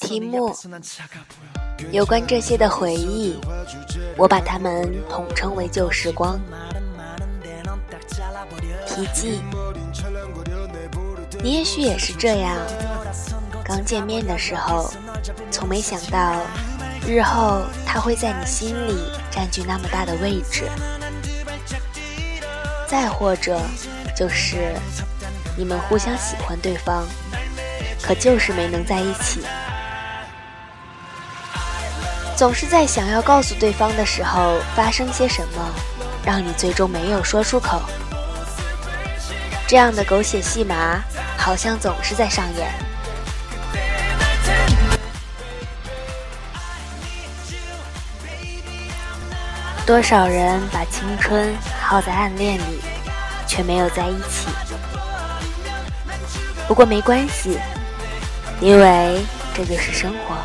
题目有关这些的回忆，我把它们统称为旧时光。题记：你也许也是这样，刚见面的时候，从没想到日后他会在你心里占据那么大的位置。再或者，就是你们互相喜欢对方。可就是没能在一起，总是在想要告诉对方的时候发生些什么，让你最终没有说出口。这样的狗血戏码好像总是在上演。多少人把青春耗在暗恋里，却没有在一起。不过没关系。因为这就是生活。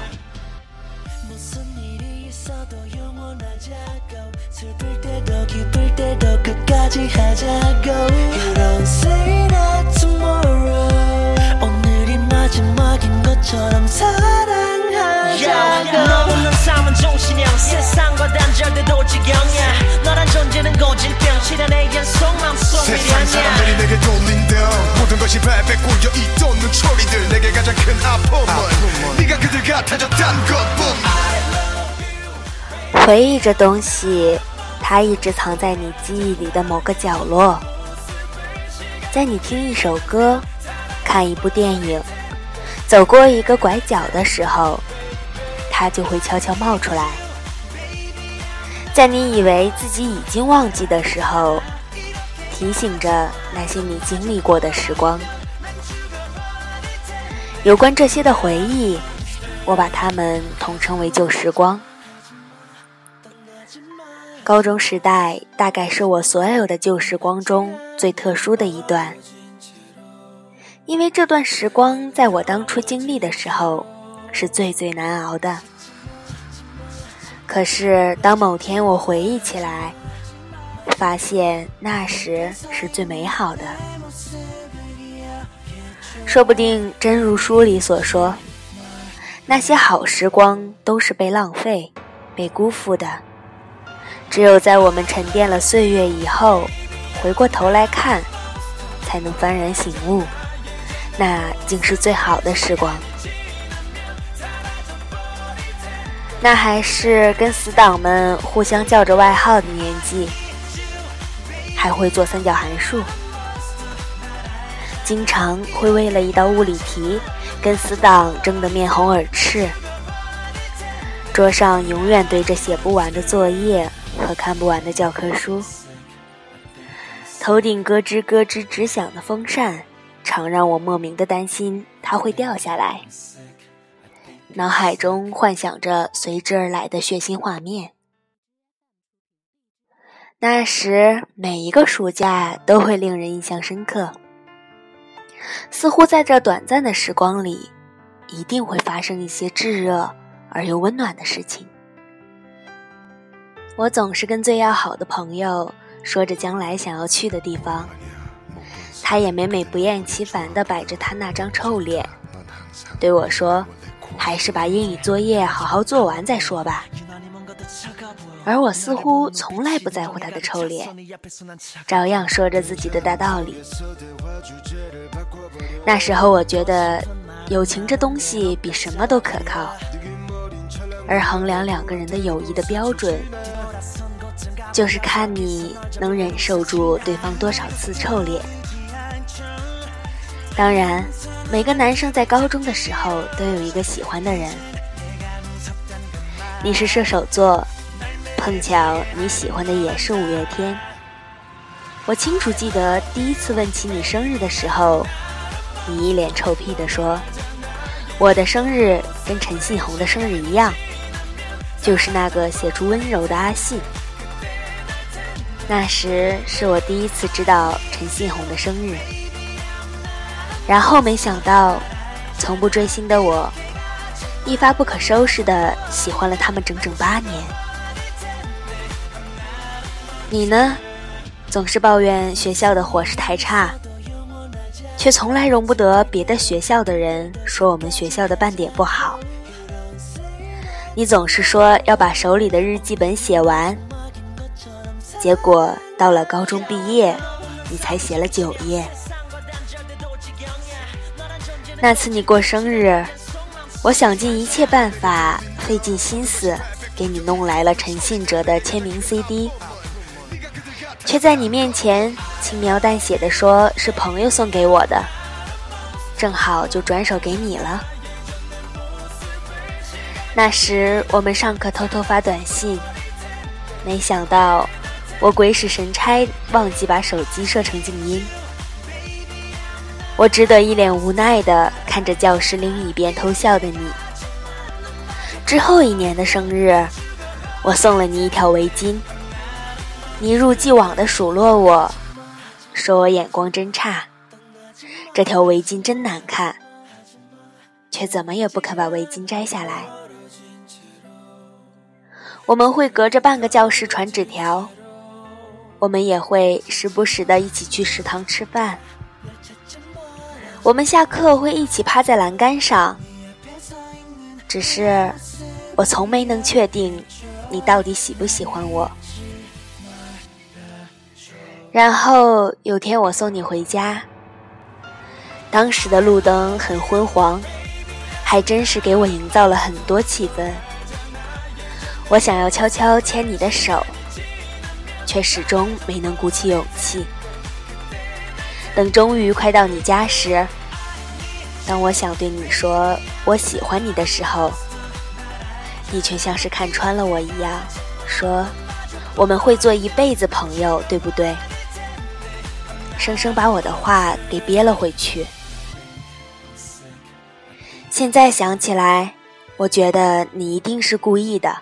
回忆这东西，它一直藏在你记忆里的某个角落。在你听一首歌、看一部电影、走过一个拐角的时候，它就会悄悄冒出来。在你以为自己已经忘记的时候，提醒着那些你经历过的时光。有关这些的回忆，我把它们统称为旧时光。高中时代大概是我所有的旧时光中最特殊的一段，因为这段时光在我当初经历的时候是最最难熬的。可是当某天我回忆起来，发现那时是最美好的。说不定真如书里所说，那些好时光都是被浪费、被辜负的。只有在我们沉淀了岁月以后，回过头来看，才能幡然醒悟，那竟是最好的时光。那还是跟死党们互相叫着外号的年纪，还会做三角函数。经常会为了一道物理题跟死党争得面红耳赤，桌上永远堆着写不完的作业和看不完的教科书，头顶咯吱咯吱直响的风扇，常让我莫名的担心它会掉下来，脑海中幻想着随之而来的血腥画面。那时每一个暑假都会令人印象深刻。似乎在这短暂的时光里，一定会发生一些炙热而又温暖的事情。我总是跟最要好的朋友说着将来想要去的地方，他也每每不厌其烦地摆着他那张臭脸，对我说：“还是把英语作业好好做完再说吧。”而我似乎从来不在乎他的臭脸，照样说着自己的大道理。那时候我觉得，友情这东西比什么都可靠，而衡量两个人的友谊的标准，就是看你能忍受住对方多少次臭脸。当然，每个男生在高中的时候都有一个喜欢的人，你是射手座。碰巧你喜欢的也是五月天，我清楚记得第一次问起你生日的时候，你一脸臭屁地说：“我的生日跟陈信宏的生日一样，就是那个写出温柔的阿信。”那时是我第一次知道陈信宏的生日，然后没想到，从不追星的我，一发不可收拾的喜欢了他们整整八年。你呢，总是抱怨学校的伙食太差，却从来容不得别的学校的人说我们学校的半点不好。你总是说要把手里的日记本写完，结果到了高中毕业，你才写了九页。那次你过生日，我想尽一切办法，费尽心思给你弄来了陈信哲的签名 CD，却在你面前轻描淡写的说是朋友送给我的，正好就转手给你了。那时我们上课偷偷发短信，没想到我鬼使神差忘记把手机设成静音，我只得一脸无奈的看着教室另一边偷笑的你。之后一年的生日，我送了你一条围巾，你一如既往的数落我，说我眼光真差，这条围巾真难看，却怎么也不肯把围巾摘下来。我们会隔着半个教室传纸条，我们也会时不时的一起去食堂吃饭。我们下课会一起趴在栏杆上，只是我从没能确定你到底喜不喜欢我。然后有天我送你回家，当时的路灯很昏黄，还真是给我营造了很多气氛。我想要悄悄牵你的手，却始终没能鼓起勇气。等终于快到你家时，当我想对你说我喜欢你的时候，你却像是看穿了我一样，说我们会做一辈子朋友，对不对？生生把我的话给憋了回去。现在想起来，我觉得你一定是故意的。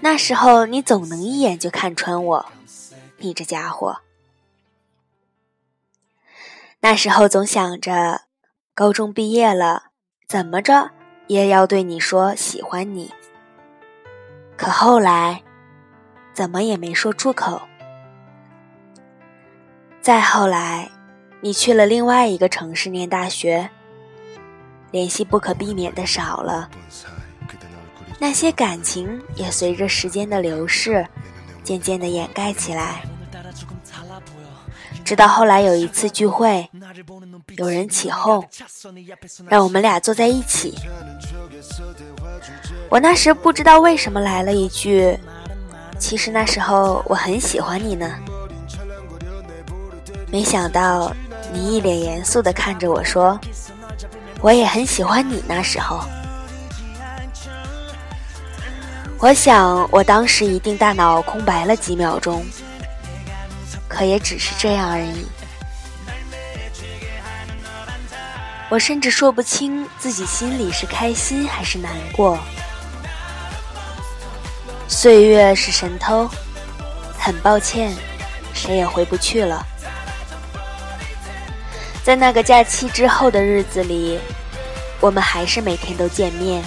那时候你总能一眼就看穿我，你这家伙。那时候总想着，高中毕业了，怎么着也要对你说喜欢你。可后来，怎么也没说出口。再后来，你去了另外一个城市念大学，联系不可避免的少了。那些感情也随着时间的流逝，渐渐的掩盖起来。直到后来有一次聚会，有人起哄，让我们俩坐在一起。我那时不知道为什么来了一句：“其实那时候我很喜欢你呢。”没想到你一脸严肃的看着我说：“我也很喜欢你那时候。”我想，我当时一定大脑空白了几秒钟，可也只是这样而已。我甚至说不清自己心里是开心还是难过。岁月是神偷，很抱歉，谁也回不去了。在那个假期之后的日子里，我们还是每天都见面。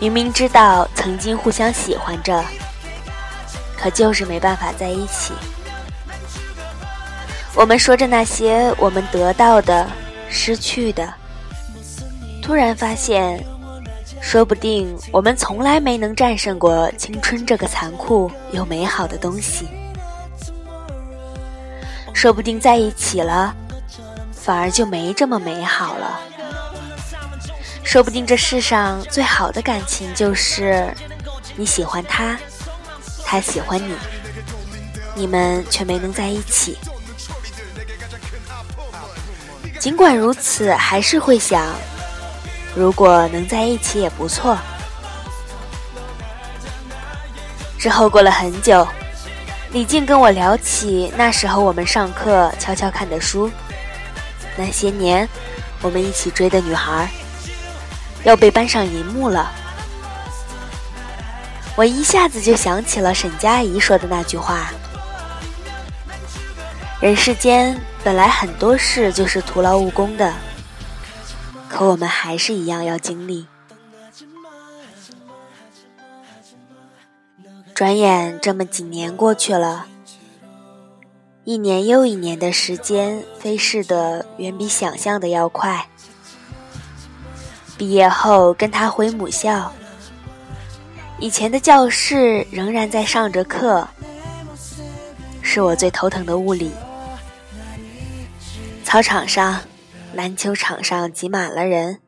明明知道曾经互相喜欢着，可就是没办法在一起。我们说着那些我们得到的、失去的，突然发现，说不定我们从来没能战胜过青春这个残酷又美好的东西。说不定在一起了，反而就没这么美好了。说不定这世上最好的感情就是你喜欢他，他喜欢你，你们却没能在一起。尽管如此，还是会想，如果能在一起也不错。之后过了很久，李静跟我聊起那时候我们上课悄悄看的书，那些年我们一起追的女孩。要被搬上银幕了，我一下子就想起了沈佳宜说的那句话：“人世间本来很多事就是徒劳无功的，可我们还是一样要经历。转眼这么几年过去了，一年又一年的时间飞逝的远比想象的要快。毕业后跟他回母校，以前的教室仍然在上着课，是我最头疼的物理。操场上，篮球场上挤满了人，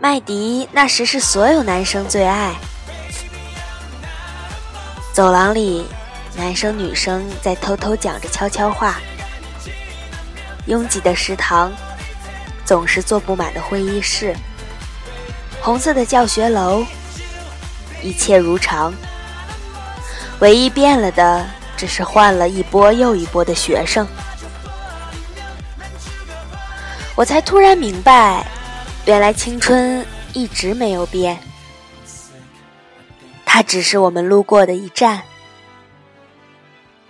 麦迪那时是所有男生最爱。走廊里，男生女生在偷偷讲着悄悄话。拥挤的食堂，总是坐不满的会议室。红色的教学楼，一切如常。唯一变了的，只是换了一波又一波的学生。我才突然明白，原来青春一直没有变。它只是我们路过的一站，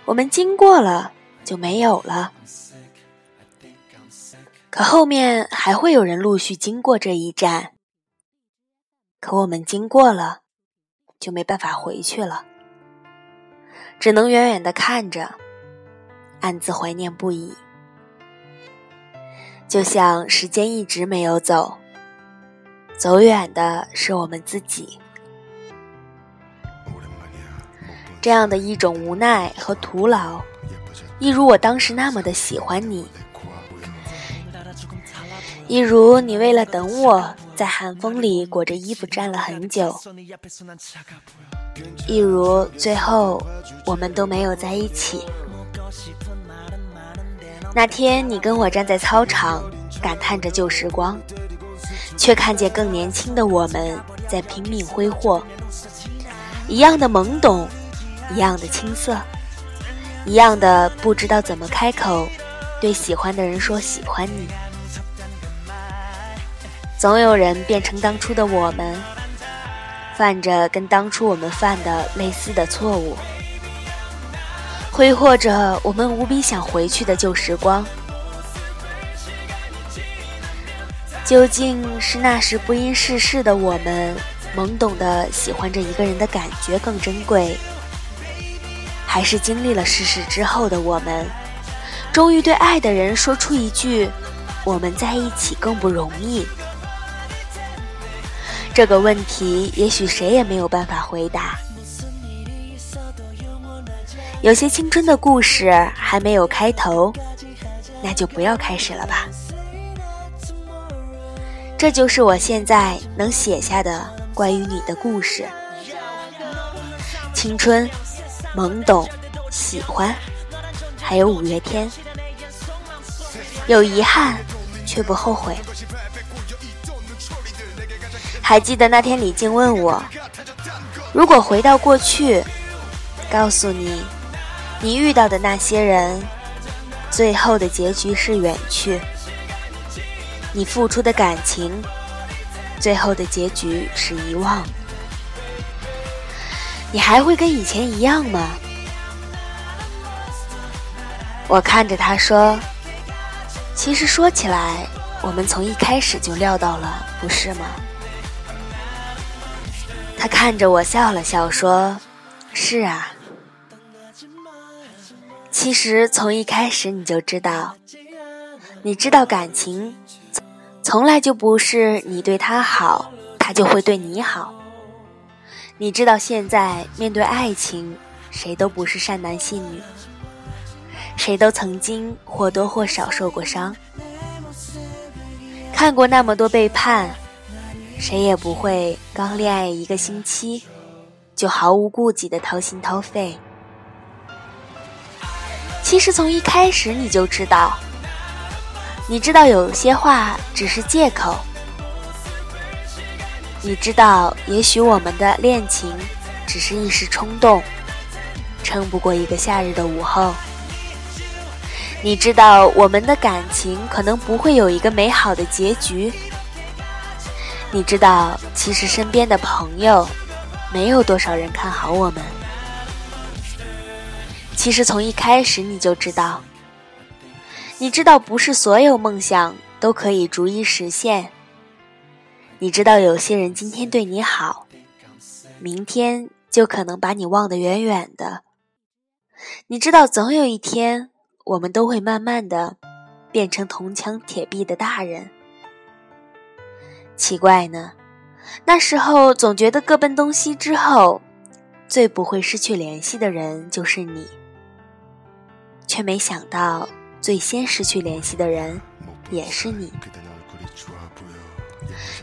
我们经过了就没有了。可后面还会有人陆续经过这一站，可我们经过了就没办法回去了，只能远远的看着，暗自怀念不已。就像时间一直没有走，走远的是我们自己。这样的一种无奈和徒劳，一如我当时那么的喜欢你，一如你为了等我在寒风里裹着衣服站了很久，一如最后我们都没有在一起。那天你跟我站在操场，感叹着旧时光，却看见更年轻的我们在拼命挥霍，一样的懵懂。一样的青涩，一样的不知道怎么开口对喜欢的人说喜欢你。总有人变成当初的我们，犯着跟当初我们犯的类似的错误，挥霍着我们无比想回去的旧时光。究竟是那时不谙世事的我们，懵懂的喜欢着一个人的感觉更珍贵？还是经历了世事之后的我们，终于对爱的人说出一句：“我们在一起更不容易。”这个问题，也许谁也没有办法回答。有些青春的故事还没有开头，那就不要开始了吧。这就是我现在能写下的关于你的故事。青春。懵懂，喜欢，还有五月天，有遗憾，却不后悔。还记得那天李静问我，如果回到过去，告诉你，你遇到的那些人，最后的结局是远去；你付出的感情，最后的结局是遗忘。你还会跟以前一样吗？我看着他说：“其实说起来，我们从一开始就料到了，不是吗？”他看着我笑了笑说：“是啊，其实从一开始你就知道，你知道感情从来就不是你对他好，他就会对你好。”你知道，现在面对爱情，谁都不是善男信女，谁都曾经或多或少受过伤，看过那么多背叛，谁也不会刚恋爱一个星期就毫无顾忌的掏心掏肺。其实从一开始你就知道，你知道有些话只是借口。你知道，也许我们的恋情只是一时冲动，撑不过一个夏日的午后。你知道，我们的感情可能不会有一个美好的结局。你知道，其实身边的朋友，没有多少人看好我们。其实从一开始你就知道，你知道不是所有梦想都可以逐一实现。你知道，有些人今天对你好，明天就可能把你忘得远远的。你知道，总有一天，我们都会慢慢的变成铜墙铁壁的大人。奇怪呢，那时候总觉得各奔东西之后，最不会失去联系的人就是你，却没想到最先失去联系的人也是你。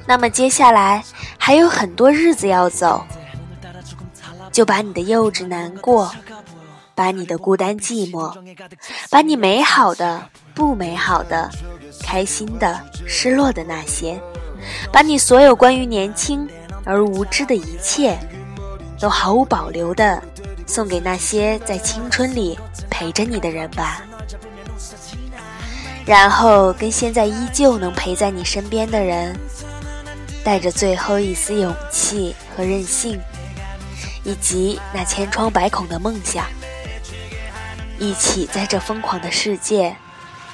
那么接下来还有很多日子要走，就把你的幼稚难过，把你的孤单寂寞，把你美好的、不美好的、开心的、失落的那些，把你所有关于年轻而无知的一切，都毫无保留的送给那些在青春里陪着你的人吧。然后跟现在依旧能陪在你身边的人。带着最后一丝勇气和任性，以及那千疮百孔的梦想，一起在这疯狂的世界，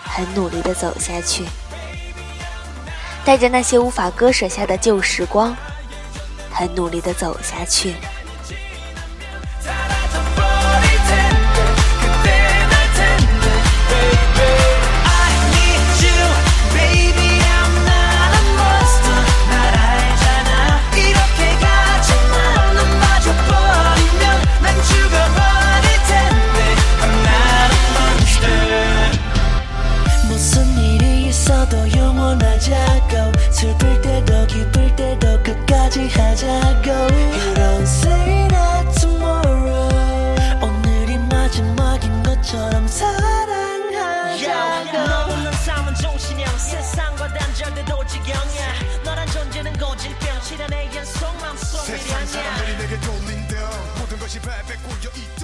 很努力的走下去。带着那些无法割舍下的旧时光很努力的走下去都有 하자고. 슬플 때도 기쁠 때도 끝까지 하자고. You don't say that tomorrow. 오늘이 마지막인 것처럼 사랑하자고. 너없는 삶은 정신형 세상과 단절돼도 지경이야. 너란 존재는 거짓병 실현의 연속 마음속 미련이야. 세상 사람들이 내게 돌린 등 모든 것이 발빼 꼬여있다